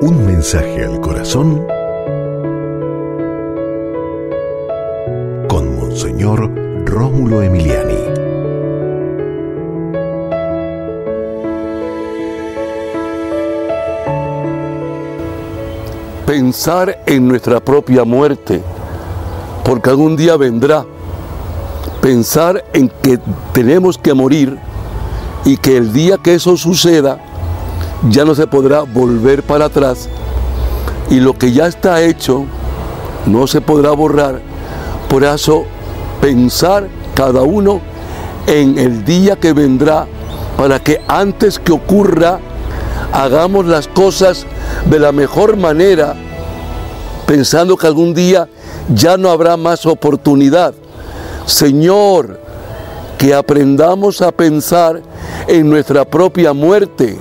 Un mensaje al corazón con Monseñor Rómulo Emiliani. Pensar en nuestra propia muerte, porque algún día vendrá. Pensar en que tenemos que morir y que el día que eso suceda ya no se podrá volver para atrás y lo que ya está hecho no se podrá borrar. Por eso pensar cada uno en el día que vendrá para que antes que ocurra hagamos las cosas de la mejor manera, pensando que algún día ya no habrá más oportunidad. Señor, que aprendamos a pensar en nuestra propia muerte,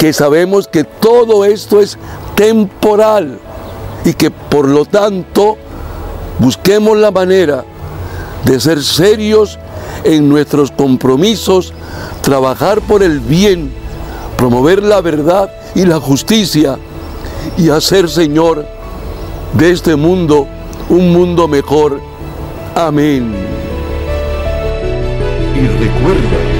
que sabemos que todo esto es temporal y que por lo tanto busquemos la manera de ser serios en nuestros compromisos, trabajar por el bien, promover la verdad y la justicia y hacer, Señor, de este mundo un mundo mejor. Amén. Y recuerda,